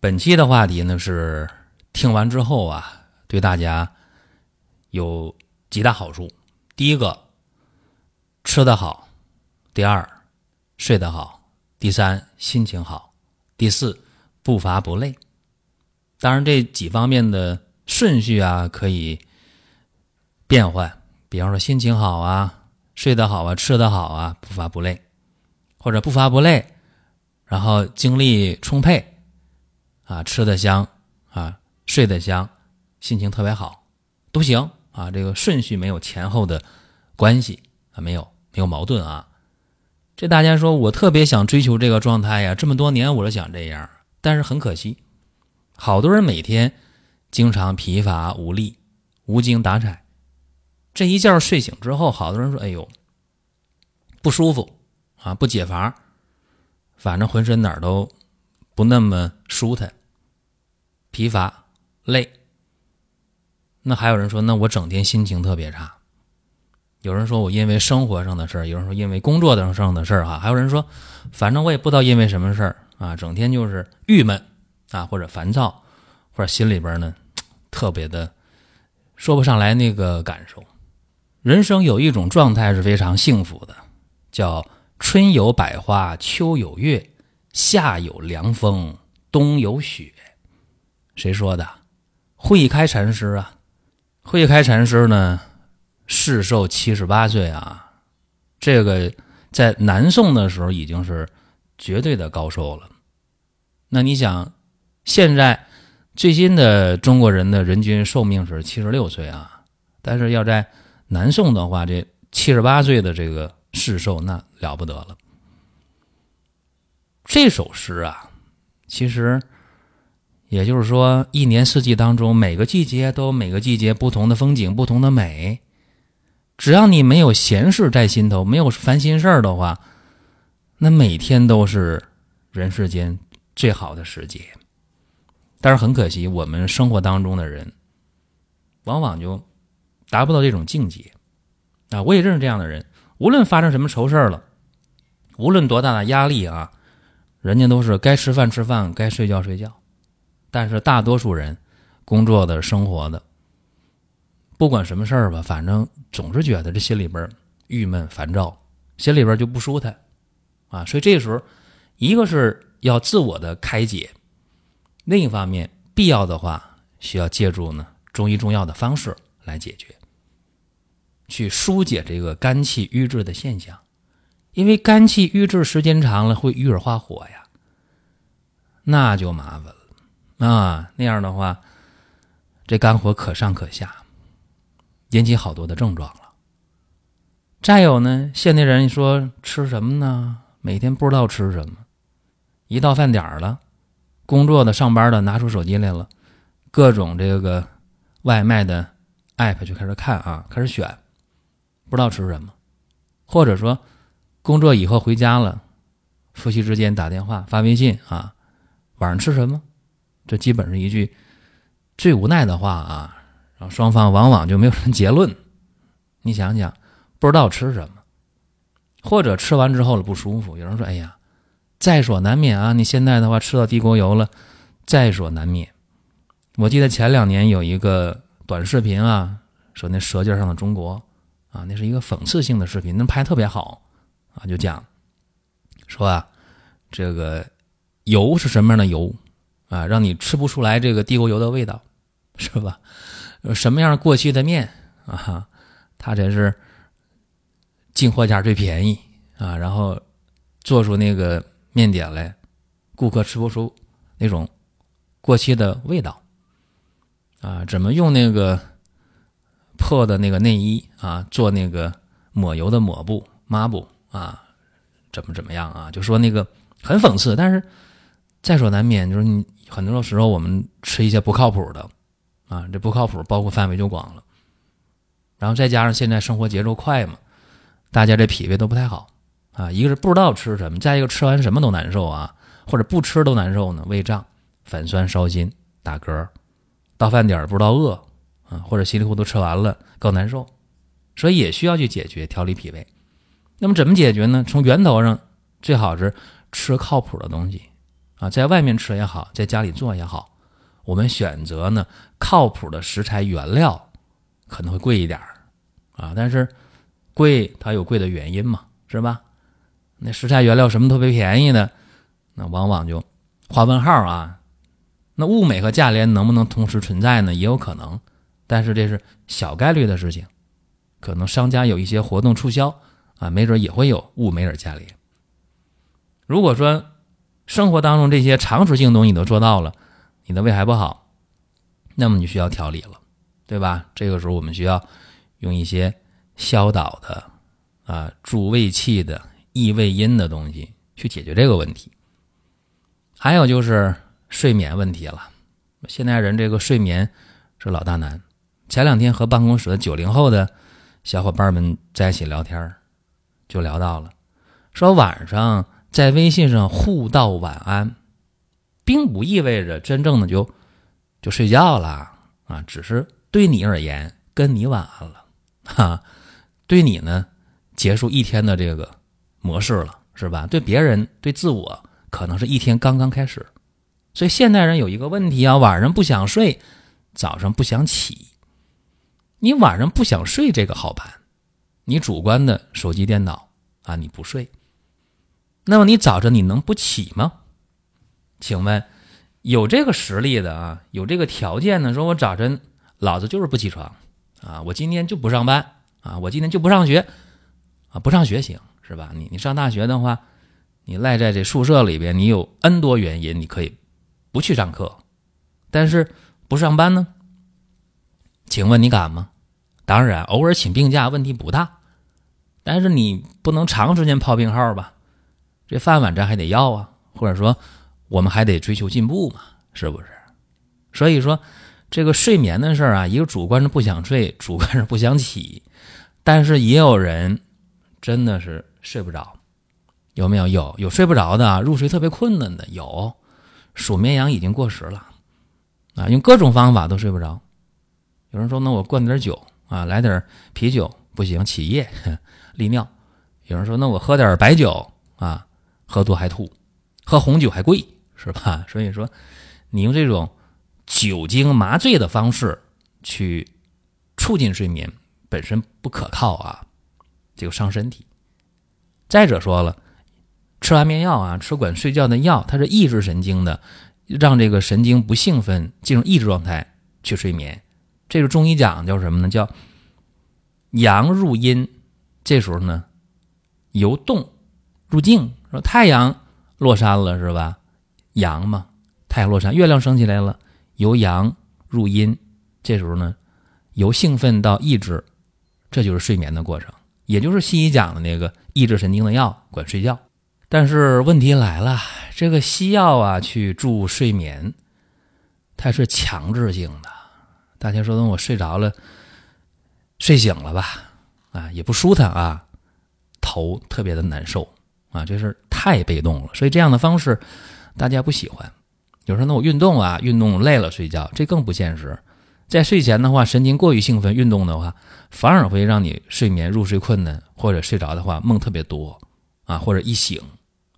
本期的话题呢是听完之后啊，对大家有几大好处。第一个，吃得好；第二，睡得好；第三，心情好；第四，不乏不累。当然，这几方面的顺序啊可以变换。比方说，心情好啊，睡得好啊，吃得好啊，不乏不累；或者不乏不累，然后精力充沛。啊，吃的香啊，睡得香，心情特别好，都行啊。这个顺序没有前后的关系啊，没有没有矛盾啊。这大家说我特别想追求这个状态呀，这么多年我都想这样，但是很可惜，好多人每天经常疲乏无力、无精打采。这一觉睡醒之后，好多人说：“哎呦，不舒服啊，不解乏，反正浑身哪儿都不那么舒坦。”疲乏、累，那还有人说，那我整天心情特别差。有人说我因为生活上的事儿，有人说因为工作上的事儿，哈，还有人说，反正我也不知道因为什么事儿啊，整天就是郁闷啊，或者烦躁，或者心里边呢特别的说不上来那个感受。人生有一种状态是非常幸福的，叫春有百花，秋有月，夏有凉风，冬有雪。谁说的？慧开禅师啊，慧开禅师呢，世寿七十八岁啊，这个在南宋的时候已经是绝对的高寿了。那你想，现在最新的中国人的人均寿命是七十六岁啊，但是要在南宋的话，这七十八岁的这个世寿那了不得了。这首诗啊，其实。也就是说，一年四季当中，每个季节都有每个季节不同的风景、不同的美。只要你没有闲事在心头，没有烦心事儿的话，那每天都是人世间最好的时节。但是很可惜，我们生活当中的人，往往就达不到这种境界。啊，我也认识这样的人，无论发生什么愁事儿了，无论多大的压力啊，人家都是该吃饭吃饭，该睡觉睡觉。但是大多数人，工作的、生活的，不管什么事儿吧，反正总是觉得这心里边郁闷、烦躁，心里边就不舒坦，啊，所以这时候，一个是要自我的开解，另一方面，必要的话需要借助呢中医中药的方式来解决，去疏解这个肝气郁滞的现象，因为肝气郁滞时间长了会郁而化火呀，那就麻烦了。啊，那样的话，这肝火可上可下，引起好多的症状了。再有呢，现代人说吃什么呢？每天不知道吃什么，一到饭点了，工作的、上班的拿出手机来了，各种这个外卖的 app 就开始看啊，开始选，不知道吃什么，或者说工作以后回家了，夫妻之间打电话发微信啊，晚上吃什么？这基本是一句最无奈的话啊，然后双方往往就没有什么结论。你想想，不知道吃什么，或者吃完之后了不舒服。有人说：“哎呀，在所难免啊！你现在的话吃到地沟油了，在所难免。”我记得前两年有一个短视频啊，说那《舌尖上的中国》啊，那是一个讽刺性的视频，那拍特别好啊，就讲说啊，这个油是什么样的油？啊，让你吃不出来这个地沟油的味道，是吧？什么样过期的面啊？它才是进货价最便宜啊！然后做出那个面点来，顾客吃不出那种过期的味道啊？怎么用那个破的那个内衣啊做那个抹油的抹布抹布啊？怎么怎么样啊？就说那个很讽刺，但是。在所难免，就是你很多时候我们吃一些不靠谱的啊，这不靠谱包括范围就广了。然后再加上现在生活节奏快嘛，大家这脾胃都不太好啊。一个是不知道吃什么，再一个吃完什么都难受啊，或者不吃都难受呢，胃胀、反酸、烧心、打嗝，到饭点不知道饿啊，或者稀里糊涂吃完了更难受，所以也需要去解决调理脾胃。那么怎么解决呢？从源头上最好是吃靠谱的东西啊，在外面吃也好，在家里做也好，我们选择呢靠谱的食材原料。可能会贵一点，啊，但是贵它有贵的原因嘛，是吧？那食材原料什么特别便宜的，那往往就画问号啊。那物美和价廉能不能同时存在呢？也有可能，但是这是小概率的事情。可能商家有一些活动促销啊，没准也会有物美而价廉。如果说生活当中这些常识性东西你都做到了，你的胃还不好，那么你需要调理了。对吧？这个时候我们需要用一些消导的、啊助胃气的、益胃阴的东西去解决这个问题。还有就是睡眠问题了。现代人这个睡眠是老大难。前两天和办公室的九零后的小伙伴们在一起聊天就聊到了，说晚上在微信上互道晚安，并不意味着真正的就就睡觉了啊，只是。对你而言，跟你晚安了，哈，对你呢，结束一天的这个模式了，是吧？对别人，对自我，可能是一天刚刚开始。所以现代人有一个问题啊，晚上不想睡，早上不想起。你晚上不想睡这个好办，你主观的手机、电脑啊，你不睡。那么你早晨你能不起吗？请问有这个实力的啊，有这个条件的，说我早晨。老子就是不起床，啊，我今天就不上班，啊，我今天就不上学，啊，不上学行是吧？你你上大学的话，你赖在这宿舍里边，你有 N 多原因，你可以不去上课，但是不上班呢？请问你敢吗？当然，偶尔请病假问题不大，但是你不能长时间泡病号吧？这饭碗咱还得要啊，或者说我们还得追求进步嘛，是不是？所以说。这个睡眠的事儿啊，一个主观是不想睡，主观是不想起，但是也有人真的是睡不着，有没有？有有睡不着的，入睡特别困难的，有数绵羊已经过时了啊，用各种方法都睡不着。有人说，那我灌点酒啊，来点啤酒不行，起夜 利尿。有人说，那我喝点白酒啊，喝多还吐，喝红酒还贵，是吧？所以说，你用这种。酒精麻醉的方式去促进睡眠本身不可靠啊，这个伤身体。再者说了，吃安眠药啊，吃管睡觉的药，它是抑制神经的，让这个神经不兴奋，进入抑制状态去睡眠。这个中医讲叫什么呢？叫阳入阴，这时候呢由动入静。说太阳落山了是吧？阳嘛，太阳落山，月亮升起来了。由阳入阴，这时候呢，由兴奋到抑制，这就是睡眠的过程，也就是西医讲的那个抑制神经的药管睡觉。但是问题来了，这个西药啊，去助睡眠，它是强制性的。大家说，等我睡着了，睡醒了吧，啊，也不舒坦啊，头特别的难受啊，这是太被动了。所以这样的方式，大家不喜欢。有时候，那我运动啊，运动累了睡觉，这更不现实。在睡前的话，神经过于兴奋，运动的话，反而会让你睡眠入睡困难，或者睡着的话梦特别多啊，或者一醒，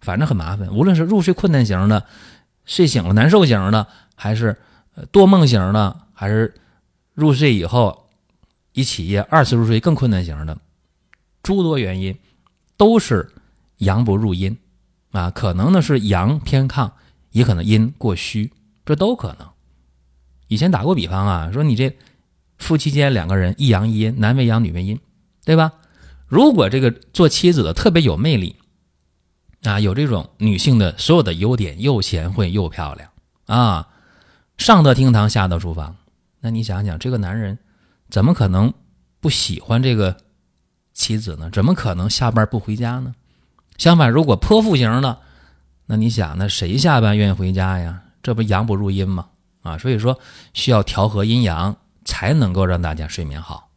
反正很麻烦。无论是入睡困难型的，睡醒了难受型的，还是多梦型的，还是入睡以后一起夜二次入睡更困难型的，诸多原因都是阳不入阴啊，可能呢是阳偏亢。也可能阴过虚，这都可能。以前打过比方啊，说你这夫妻间两个人一阳一阴，男为阳女为阴，对吧？如果这个做妻子的特别有魅力啊，有这种女性的所有的优点，又贤惠又漂亮啊，上得厅堂下得厨房，那你想想，这个男人怎么可能不喜欢这个妻子呢？怎么可能下班不回家呢？相反，如果泼妇型的。那你想，那谁下班愿意回家呀？这不阳不入阴吗？啊，所以说需要调和阴阳，才能够让大家睡眠好。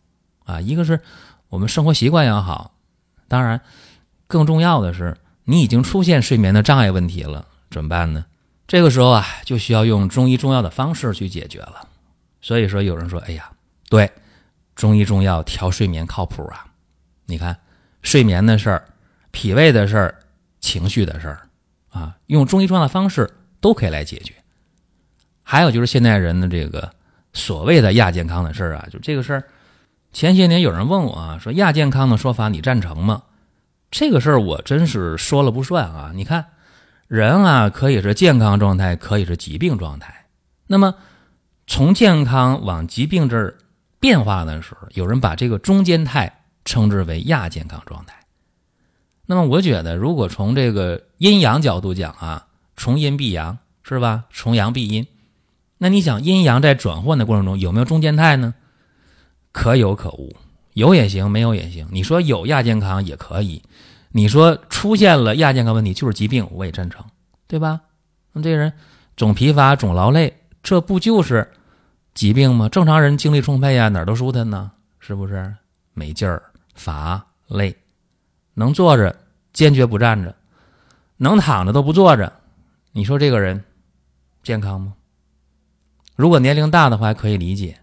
啊，一个是我们生活习惯要好，当然更重要的是，你已经出现睡眠的障碍问题了，怎么办呢？这个时候啊，就需要用中医中药的方式去解决了。所以说，有人说，哎呀，对，中医中药调睡眠靠谱啊。你看，睡眠的事儿、脾胃的事儿、情绪的事儿啊，用中医中药的方式都可以来解决。还有就是现代人的这个所谓的亚健康的事儿啊，就这个事儿。前些年有人问我啊，说亚健康的说法你赞成吗？这个事儿我真是说了不算啊。你看，人啊可以是健康状态，可以是疾病状态。那么从健康往疾病这儿变化的时候，有人把这个中间态称之为亚健康状态。那么我觉得，如果从这个阴阳角度讲啊，从阴必阳是吧？从阳必阴。那你想，阴阳在转换的过程中有没有中间态呢？可有可无，有也行，没有也行。你说有亚健康也可以，你说出现了亚健康问题就是疾病，我也赞成，对吧？那这人总疲乏、总劳累，这不就是疾病吗？正常人精力充沛呀，哪儿都舒坦呢，是不是？没劲儿、乏、累，能坐着坚决不站着，能躺着都不坐着，你说这个人健康吗？如果年龄大的话，还可以理解。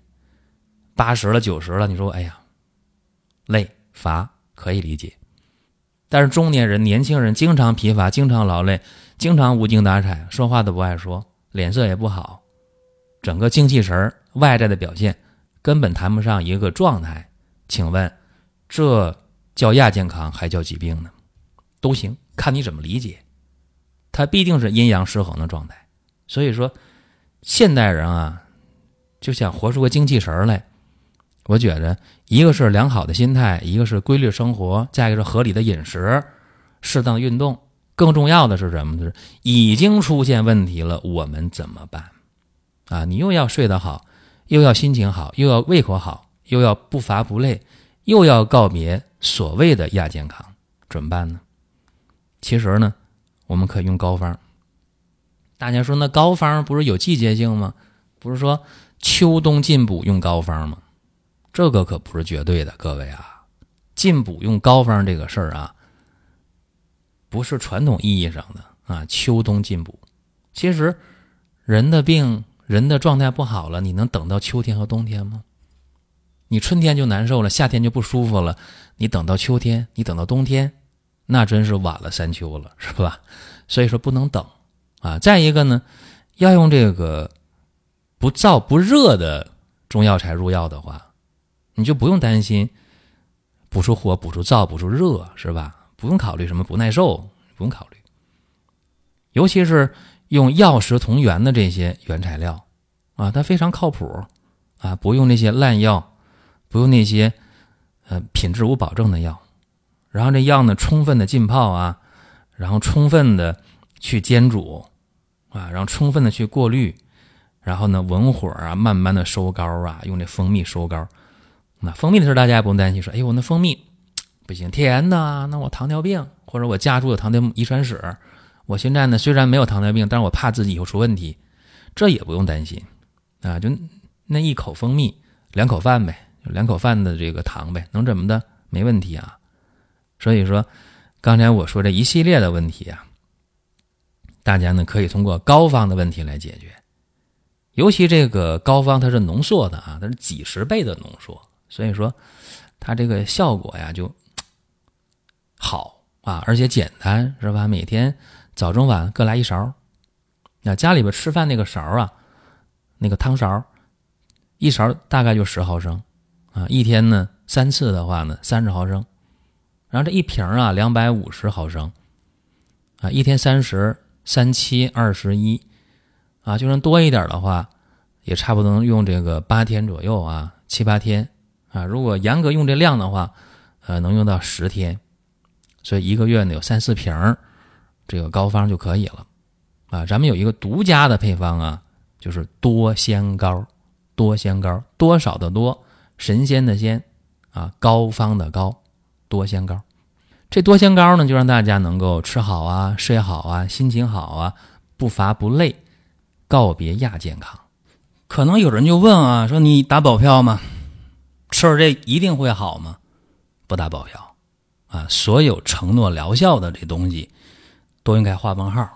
八十了，九十了，你说，哎呀，累乏可以理解，但是中年人、年轻人经常疲乏，经常劳累，经常无精打采，说话都不爱说，脸色也不好，整个精气神儿外在的表现根本谈不上一个状态。请问，这叫亚健康还叫疾病呢？都行，看你怎么理解。它必定是阴阳失衡的状态。所以说，现代人啊，就想活出个精气神来。我觉得，一个是良好的心态，一个是规律生活，再一个是合理的饮食、适当运动。更重要的是什么？就是已经出现问题了，我们怎么办？啊，你又要睡得好，又要心情好，又要胃口好，又要不乏不累，又要告别所谓的亚健康，怎么办呢？其实呢，我们可以用膏方。大家说，那膏方不是有季节性吗？不是说秋冬进补用膏方吗？这个可不是绝对的，各位啊，进补用膏方这个事儿啊，不是传统意义上的啊，秋冬进补。其实人的病，人的状态不好了，你能等到秋天和冬天吗？你春天就难受了，夏天就不舒服了，你等到秋天，你等到冬天，那真是晚了三秋了，是吧？所以说不能等啊。再一个呢，要用这个不燥不热的中药材入药的话。你就不用担心补出火、补出燥、补出热，是吧？不用考虑什么不耐受，不用考虑。尤其是用药食同源的这些原材料啊，它非常靠谱啊，不用那些烂药，不用那些呃品质无保证的药。然后这药呢，充分的浸泡啊，然后充分的去煎煮啊，然后充分的去过滤，然后呢文火啊，慢慢的收膏啊，用这蜂蜜收膏。那蜂蜜的事大家也不用担心。说，哎呦，我那蜂蜜不行，甜的。那我糖尿病，或者我家族有糖尿病遗传史。我现在呢，虽然没有糖尿病，但是我怕自己以后出问题，这也不用担心啊。就那一口蜂蜜，两口饭呗，两口饭的这个糖呗，能怎么的？没问题啊。所以说，刚才我说这一系列的问题啊，大家呢可以通过膏方的问题来解决。尤其这个膏方它是浓缩的啊，它是几十倍的浓缩。所以说，它这个效果呀就好啊，而且简单，是吧？每天早中晚各来一勺。那家里边吃饭那个勺啊，那个汤勺，一勺大概就十毫升啊。一天呢三次的话呢，三十毫升。然后这一瓶啊，两百五十毫升啊，一天三十，三七二十一啊，就算多一点的话，也差不多能用这个八天左右啊，七八天。啊，如果严格用这量的话，呃，能用到十天，所以一个月呢有三四瓶这个膏方就可以了。啊，咱们有一个独家的配方啊，就是多仙膏，多仙膏，多少的多，神仙的仙，啊，膏方的膏，多仙膏。这多仙膏呢，就让大家能够吃好啊、睡好啊、心情好啊、不乏不累，告别亚健康。可能有人就问啊，说你打保票吗？吃了这一定会好吗？不打保票啊！所有承诺疗效的这东西，都应该画问号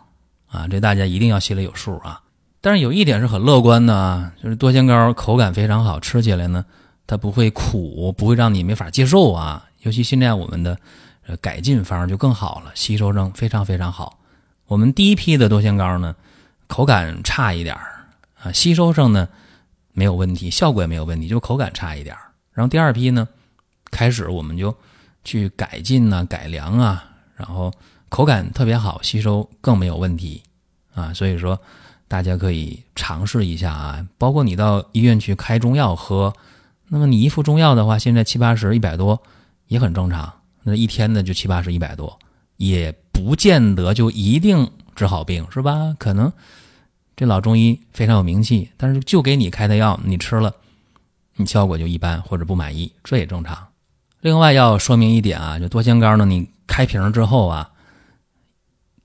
啊！这大家一定要心里有数啊！但是有一点是很乐观的，就是多仙膏口感非常好，吃起来呢，它不会苦，不会让你没法接受啊。尤其现在我们的呃改进方就更好了，吸收上非常非常好。我们第一批的多仙膏呢，口感差一点啊，吸收上呢没有问题，效果也没有问题，就口感差一点然后第二批呢，开始我们就去改进啊、改良啊，然后口感特别好，吸收更没有问题啊。所以说。大家可以尝试一下啊，包括你到医院去开中药喝，那么你一副中药的话，现在七八十、一百多也很正常。那一天呢就七八十、一百多，也不见得就一定治好病，是吧？可能这老中医非常有名气，但是就给你开的药，你吃了，你效果就一般或者不满意，这也正常。另外要说明一点啊，就多香膏呢，你开瓶之后啊。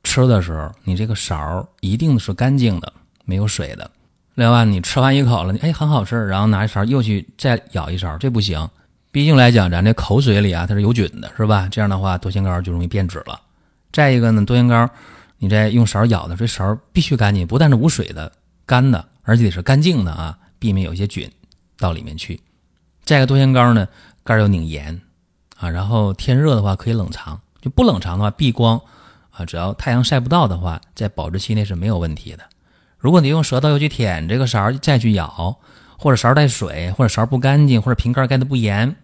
吃的时候，你这个勺一定是干净的，没有水的。另外，你吃完一口了，哎，很好吃，然后拿一勺又去再舀一勺，这不行。毕竟来讲，咱这口水里啊，它是有菌的，是吧？这样的话，多仙膏就容易变质了。再一个呢，多仙膏，你再用勺舀的，这勺必须干净，不但是无水的、干的，而且得是干净的啊，避免有些菌到里面去。再一个，多仙膏呢，盖要拧严啊，然后天热的话可以冷藏，就不冷藏的话避光。啊，只要太阳晒不到的话，在保质期内是没有问题的。如果你用舌头又去舔这个勺，再去咬，或者勺带水，或者勺不干净，或者瓶盖盖的不严，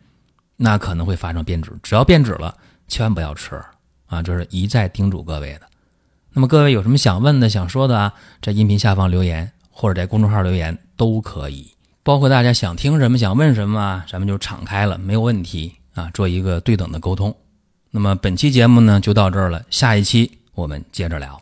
那可能会发生变质。只要变质了，千万不要吃啊！这是一再叮嘱各位的。那么各位有什么想问的、想说的啊？在音频下方留言，或者在公众号留言都可以。包括大家想听什么、想问什么，啊咱们就敞开了，没有问题啊，做一个对等的沟通。那么本期节目呢就到这儿了，下一期我们接着聊。